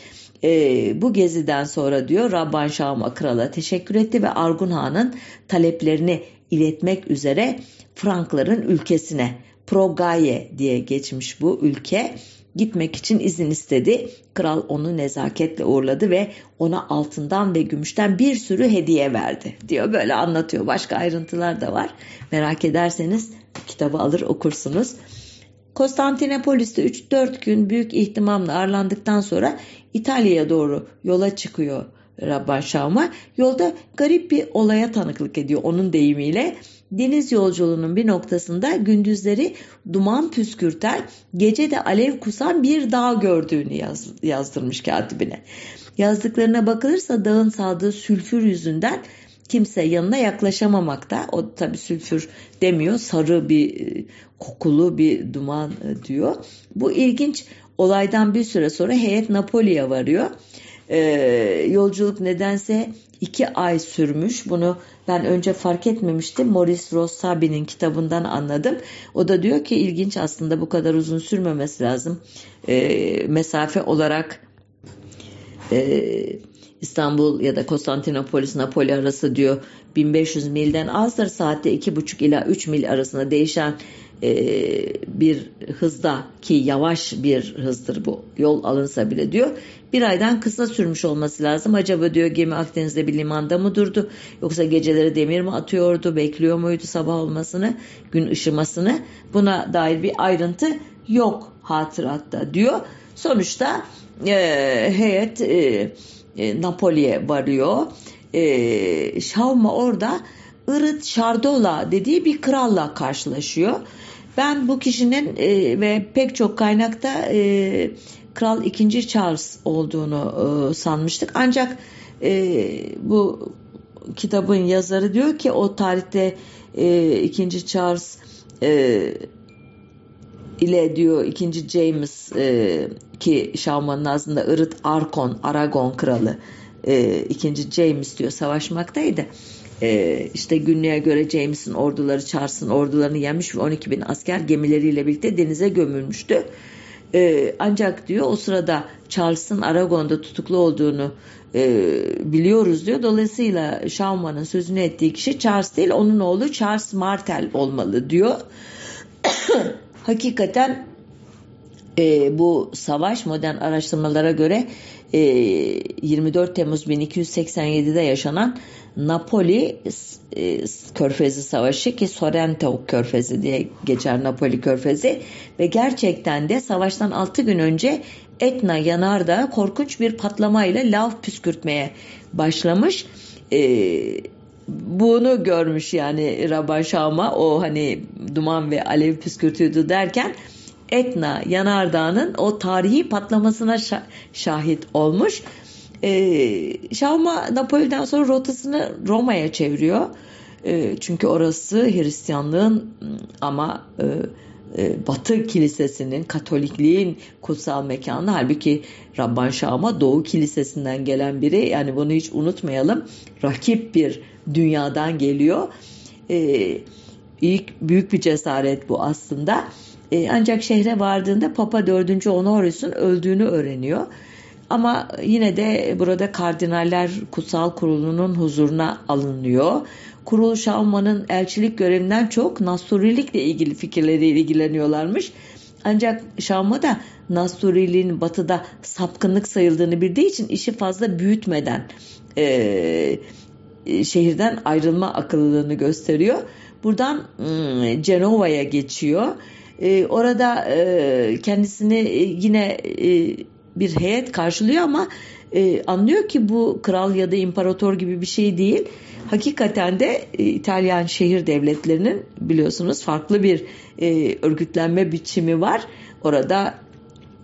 E, bu geziden sonra diyor Rabban Şahım Kral'a teşekkür etti ve Argun Han'ın taleplerini iletmek üzere Frankların ülkesine Progaye diye geçmiş bu ülke gitmek için izin istedi. Kral onu nezaketle uğurladı ve ona altından ve gümüşten bir sürü hediye verdi diyor. Böyle anlatıyor. Başka ayrıntılar da var. Merak ederseniz kitabı alır okursunuz. Konstantinopolis'te 3-4 gün büyük ihtimamla ağırlandıktan sonra İtalya'ya doğru yola çıkıyor Rabban Şam'a. Yolda garip bir olaya tanıklık ediyor onun deyimiyle deniz yolculuğunun bir noktasında gündüzleri duman püskürten, gece de alev kusan bir dağ gördüğünü yaz, yazdırmış katibine. Yazdıklarına bakılırsa dağın saldığı sülfür yüzünden kimse yanına yaklaşamamakta. O tabi sülfür demiyor, sarı bir e, kokulu bir duman e, diyor. Bu ilginç olaydan bir süre sonra heyet Napoli'ye varıyor. Ee, yolculuk nedense iki ay sürmüş. Bunu ben önce fark etmemiştim. Maurice Rossabi'nin kitabından anladım. O da diyor ki ilginç aslında bu kadar uzun sürmemesi lazım. E, mesafe olarak e, İstanbul ya da Konstantinopolis Napoli arası diyor 1500 milden azdır. Saatte 2,5 ila 3 mil arasında değişen e, bir hızda ki yavaş bir hızdır bu yol alınsa bile diyor bir aydan kısa sürmüş olması lazım. Acaba diyor gemi Akdeniz'de bir limanda mı durdu yoksa geceleri demir mi atıyordu bekliyor muydu sabah olmasını gün ışımasını buna dair bir ayrıntı yok hatıratta diyor. Sonuçta e, heyet e, e, Napoli'ye varıyor. E, Şavma orada Irit Şardola dediği bir kralla karşılaşıyor. Ben bu kişinin e, ve pek çok kaynakta e, Kral 2. Charles olduğunu e, sanmıştık. Ancak e, bu kitabın yazarı diyor ki o tarihte e, 2. Charles e, ile diyor 2. James e, ki Şahman'ın ağzında Irıt Arkon, Aragon kralı e, 2. James diyor savaşmaktaydı. E, işte günlüğe göre James'in orduları Charles'ın ordularını yenmiş ve 12 bin asker gemileriyle birlikte denize gömülmüştü. E, ancak diyor o sırada Charles'ın Aragon'da tutuklu olduğunu e, biliyoruz diyor. Dolayısıyla Schauman'ın sözünü ettiği kişi Charles değil onun oğlu Charles Martel olmalı diyor. Hakikaten e, bu savaş modern araştırmalara göre e, 24 Temmuz 1287'de yaşanan Napoli e, Körfezi Savaşı ki Sorrento Körfezi diye geçer Napoli Körfezi ve gerçekten de savaştan 6 gün önce Etna yanarda korkunç bir patlamayla lav püskürtmeye başlamış. E, bunu görmüş yani Rabban Şam'a o hani duman ve alev püskürtüyordu derken Etna Yanardağ'ın o tarihi patlamasına şahit olmuş. Ee, Şavma Napoli'den sonra rotasını Roma'ya çeviriyor. Ee, çünkü orası Hristiyanlığın ama e, e, Batı Kilisesi'nin, Katolikliğin kutsal mekanı. Halbuki Rabban Şam'a Doğu Kilisesi'nden gelen biri. Yani bunu hiç unutmayalım. Rakip bir dünyadan geliyor. Ee, ilk büyük bir cesaret bu aslında. Ee, ancak şehre vardığında Papa 4. Honorius'un öldüğünü öğreniyor. Ama yine de burada kardinaller kutsal kurulunun huzuruna alınıyor. Kurul Şauman'ın elçilik görevinden çok Nasturilikle ilgili fikirleriyle ilgileniyorlarmış. Ancak Şam'a da Nasturiliğin batıda sapkınlık sayıldığını bildiği için işi fazla büyütmeden e, şehirden ayrılma akıllılığını gösteriyor. Buradan e, Cenova'ya geçiyor. E, orada e, kendisini e, yine e, bir heyet karşılıyor ama e, anlıyor ki bu kral ya da imparator gibi bir şey değil. Hakikaten de e, İtalyan şehir devletlerinin biliyorsunuz farklı bir e, örgütlenme biçimi var. Orada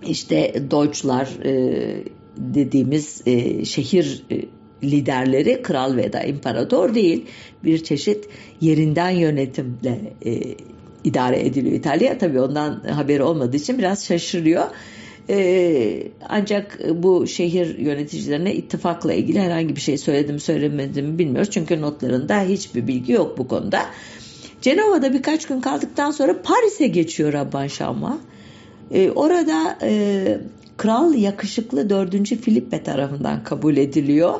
işte Deutschlar e, dediğimiz e, şehir e, liderleri kral veya da imparator değil bir çeşit yerinden yönetimle e, idare ediliyor İtalya. Tabii ondan haberi olmadığı için biraz şaşırıyor. Ee, ancak bu şehir yöneticilerine ittifakla ilgili herhangi bir şey söyledim söylemedim bilmiyoruz. Çünkü notlarında hiçbir bilgi yok bu konuda. Cenova'da birkaç gün kaldıktan sonra Paris'e geçiyor Rabban Şam'a. Ee, orada e, kral yakışıklı 4. Filippe tarafından kabul ediliyor.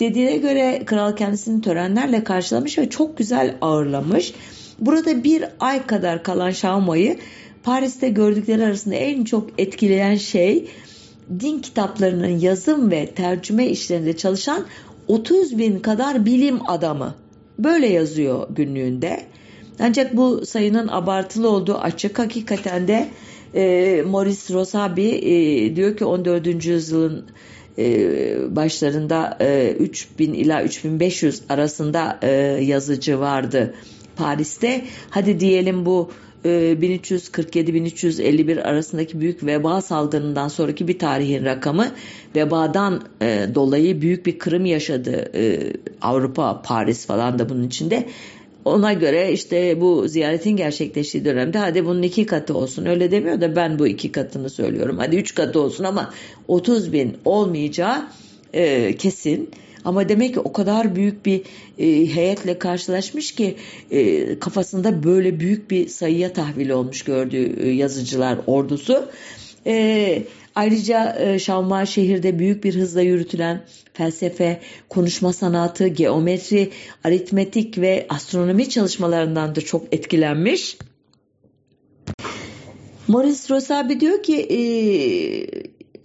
Dediğine göre kral kendisini törenlerle karşılamış ve çok güzel ağırlamış. Burada bir ay kadar kalan Şama'yı Paris'te gördükleri arasında en çok etkileyen şey din kitaplarının yazım ve tercüme işlerinde çalışan 30 bin kadar bilim adamı. Böyle yazıyor günlüğünde. Ancak bu sayının abartılı olduğu açık. Hakikaten de e, Maurice Rosabi e, diyor ki 14. yüzyılın e, başlarında e, 3000 ila 3500 arasında e, yazıcı vardı Paris'te. Hadi diyelim bu 1347-1351 e, arasındaki büyük veba salgınından sonraki bir tarihin rakamı vebadan e, dolayı büyük bir kırım yaşadı e, Avrupa, Paris falan da bunun içinde. Ona göre işte bu ziyaretin gerçekleştiği dönemde hadi bunun iki katı olsun öyle demiyor da ben bu iki katını söylüyorum. Hadi üç katı olsun ama 30 bin olmayacağı e, kesin. Ama demek ki o kadar büyük bir e, heyetle karşılaşmış ki e, kafasında böyle büyük bir sayıya tahvil olmuş gördüğü e, yazıcılar ordusu. E, ayrıca e, Şavma şehirde büyük bir hızla yürütülen felsefe, konuşma sanatı, geometri, aritmetik ve astronomi çalışmalarından da çok etkilenmiş. Maurice Rosabi diyor ki e,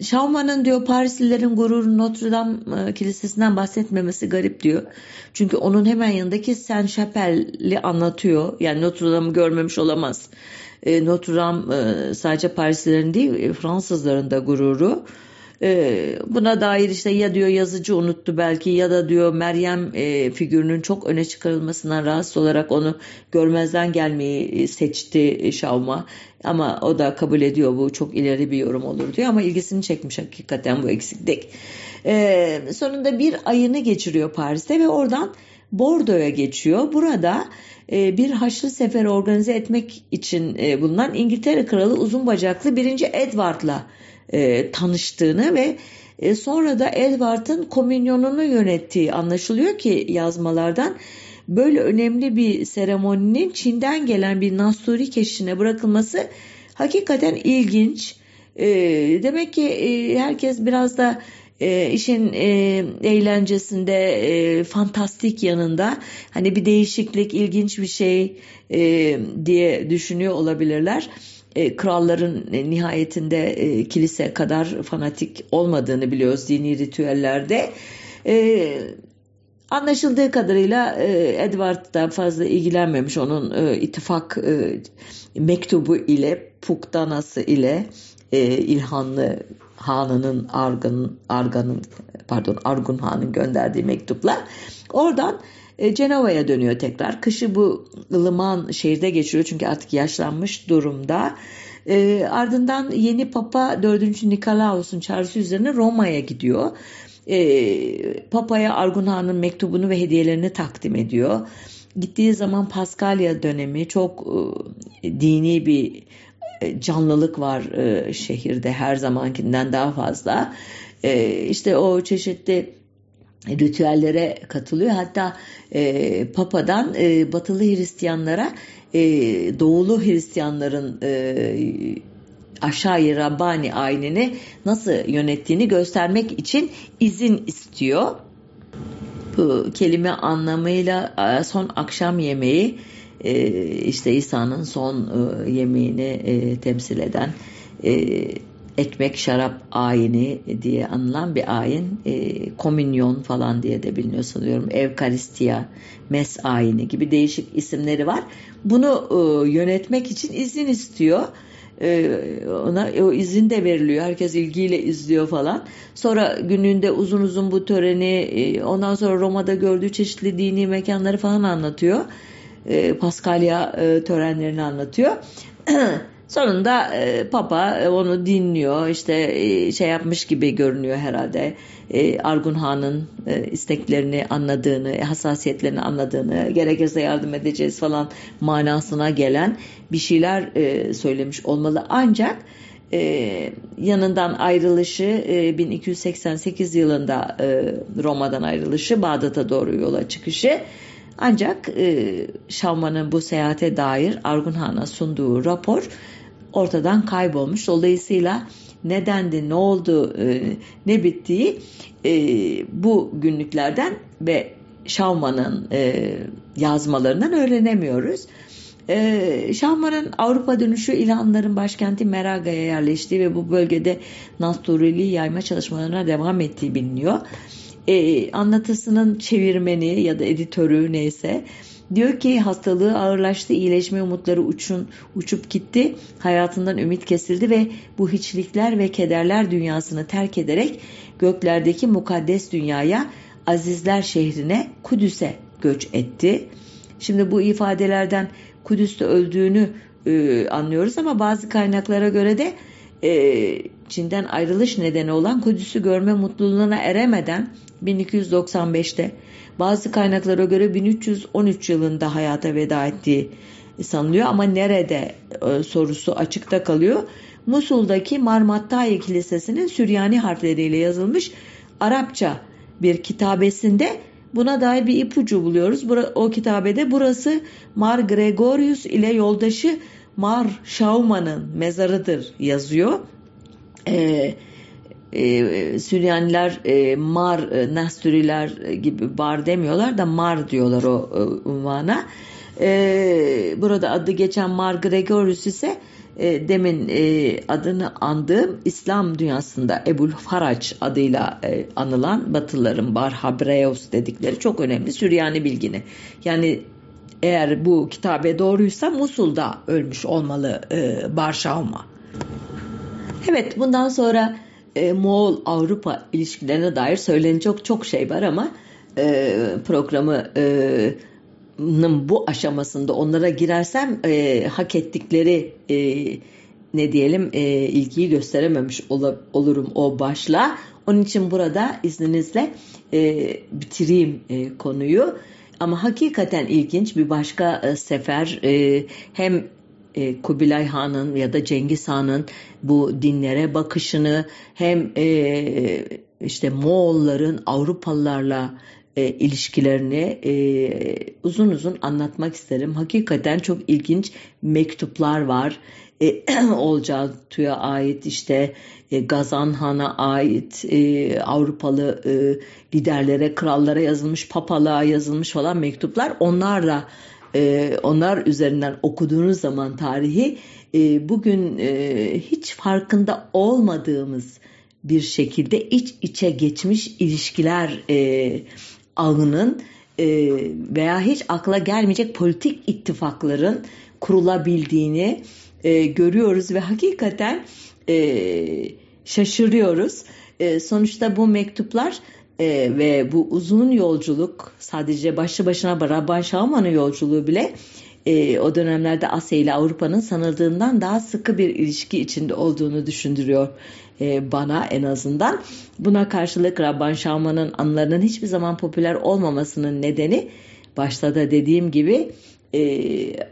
Schauman'ın diyor Parislilerin gururu Notre Dame e, Kilisesi'nden bahsetmemesi garip diyor. Çünkü onun hemen yanındaki Saint Chapel'i anlatıyor. Yani Notre Dame'ı görmemiş olamaz. E, Notre Dame e, sadece Parislilerin değil Fransızların da gururu. E, buna dair işte ya diyor yazıcı unuttu belki ya da diyor Meryem e, figürünün çok öne çıkarılmasından rahatsız olarak onu görmezden gelmeyi seçti Şavma. Ama o da kabul ediyor bu çok ileri bir yorum olur diyor ama ilgisini çekmiş hakikaten bu eksiklik. E, sonunda bir ayını geçiriyor Paris'te ve oradan Bordo'ya geçiyor. Burada e, bir haçlı sefer organize etmek için e, bulunan İngiltere Kralı uzun bacaklı 1. Edward'la e, tanıştığını ve e, sonra da Edward'ın komünyonunu yönettiği anlaşılıyor ki yazmalardan. Böyle önemli bir seremoninin Çin'den gelen bir Nasturi keşişine bırakılması hakikaten ilginç. E, demek ki e, herkes biraz da e, işin e, eğlencesinde e, fantastik yanında. Hani bir değişiklik ilginç bir şey e, diye düşünüyor olabilirler e, kralların e, nihayetinde e, kilise kadar fanatik olmadığını biliyoruz dini ritüellerde. E, anlaşıldığı kadarıyla e, Edward da fazla ilgilenmemiş onun e, ittifak e, mektubu ile Puktanası ile e, İlhanlı Hanı'nın Argan, Argan'ın pardon Argun Han'ın gönderdiği mektupla oradan e, Cenova'ya dönüyor tekrar. Kışı bu ılıman şehirde geçiriyor çünkü artık yaşlanmış durumda. E, ardından yeni Papa 4. Nikolaos'un çağrısı üzerine Roma'ya gidiyor. E, Papa'ya Argun Han'ın mektubunu ve hediyelerini takdim ediyor. Gittiği zaman Paskalya dönemi çok e, dini bir e, canlılık var e, şehirde her zamankinden daha fazla. E, işte o çeşitli ritüellere katılıyor. Hatta e, Papa'dan e, batılı Hristiyanlara e, doğulu Hristiyanların e, aşağı Rabbani ayinini nasıl yönettiğini göstermek için izin istiyor. Bu kelime anlamıyla e, son akşam yemeği e, işte İsa'nın son e, yemeğini temsil eden ekmek şarap ayini diye anılan bir ayin komünyon falan diye de biliniyor sanıyorum Evkaristiya mes ayini gibi değişik isimleri var bunu yönetmek için izin istiyor ona o izin de veriliyor. Herkes ilgiyle izliyor falan. Sonra gününde uzun uzun bu töreni ondan sonra Roma'da gördüğü çeşitli dini mekanları falan anlatıyor e, Paskalya e, törenlerini anlatıyor. Sonunda e, Papa e, onu dinliyor işte e, şey yapmış gibi görünüyor herhalde. E, Argun Han'ın e, isteklerini anladığını hassasiyetlerini anladığını gerekirse yardım edeceğiz falan manasına gelen bir şeyler e, söylemiş olmalı. Ancak e, yanından ayrılışı e, 1288 yılında e, Roma'dan ayrılışı Bağdat'a doğru yola çıkışı. Ancak e, Şavman'ın bu seyahate dair Argun Han'a sunduğu rapor ortadan kaybolmuş. Dolayısıyla nedendi, ne oldu, e, ne bittiği e, bu günlüklerden ve Şavman'ın e, yazmalarından öğrenemiyoruz. E, Şahman'ın Avrupa dönüşü İlhanların başkenti Meraga'ya yerleştiği ve bu bölgede Nasturiliği yayma çalışmalarına devam ettiği biliniyor e, anlatısının çevirmeni ya da editörü neyse diyor ki hastalığı ağırlaştı, iyileşme umutları uçun, uçup gitti, hayatından ümit kesildi ve bu hiçlikler ve kederler dünyasını terk ederek göklerdeki mukaddes dünyaya, azizler şehrine, Kudüs'e göç etti. Şimdi bu ifadelerden Kudüs'te öldüğünü e, anlıyoruz ama bazı kaynaklara göre de e, Çin'den ayrılış nedeni olan Kudüs'ü görme mutluluğuna eremeden 1295'te bazı kaynaklara göre 1313 yılında hayata veda ettiği sanılıyor ama nerede e, sorusu açıkta kalıyor. Musul'daki Marmattayi Kilisesi'nin Süryani harfleriyle yazılmış Arapça bir kitabesinde buna dair bir ipucu buluyoruz. O kitabede burası Mar Gregorius ile yoldaşı Mar Şauman'ın mezarıdır yazıyor. Ee, e, Süryaniler e, Mar, e, Nasturiler gibi bar demiyorlar da Mar diyorlar o e, unvana. E, burada adı geçen Mar Gregorius ise e, demin e, adını andığım İslam dünyasında Ebul Faraç adıyla e, anılan Batılıların Bar Habreus dedikleri çok önemli Süryani bilgini. Yani eğer bu kitabe doğruysa Musul'da ölmüş olmalı e, Barşauma. Evet bundan sonra e, Moğol-Avrupa ilişkilerine dair söylenecek çok şey var ama e, programı e, bu aşamasında onlara girersem e, hak ettikleri e, ne diyelim e, ilgiyi gösterememiş ol, olurum o başla. Onun için burada izninizle e, bitireyim e, konuyu. Ama hakikaten ilginç bir başka e, sefer e, hem e, Kubilay Han'ın ya da Cengiz Han'ın bu dinlere bakışını hem e, işte Moğolların Avrupalılarla e, ilişkilerini e, uzun uzun anlatmak isterim. Hakikaten çok ilginç mektuplar var. E, Olcaytu'ya ait işte e, Gazan Han'a ait e, Avrupalı e, liderlere, krallara yazılmış, papalığa yazılmış falan mektuplar. Onlarla e, onlar üzerinden okuduğunuz zaman tarihi e, bugün e, hiç farkında olmadığımız bir şekilde iç içe geçmiş ilişkiler e, ağının e, veya hiç akla gelmeyecek politik ittifakların kurulabildiğini e, görüyoruz ve hakikaten e, şaşırıyoruz. E, sonuçta bu mektuplar e, ve bu uzun yolculuk sadece başlı başına Rabban Şaman'ın yolculuğu bile e, o dönemlerde Asya ile Avrupa'nın sanıldığından daha sıkı bir ilişki içinde olduğunu düşündürüyor e, bana en azından. Buna karşılık Rabban Şaman'ın anılarının hiçbir zaman popüler olmamasının nedeni başta da dediğim gibi e,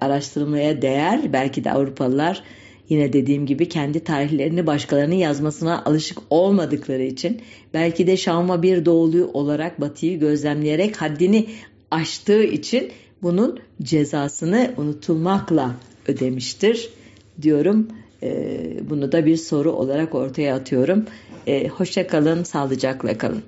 araştırmaya değer belki de Avrupalılar Yine dediğim gibi kendi tarihlerini başkalarının yazmasına alışık olmadıkları için belki de Şam'a bir doğulu olarak Batı'yı gözlemleyerek haddini aştığı için bunun cezasını unutulmakla ödemiştir diyorum. Ee, bunu da bir soru olarak ortaya atıyorum. Ee, hoşça kalın, sağlıcakla kalın.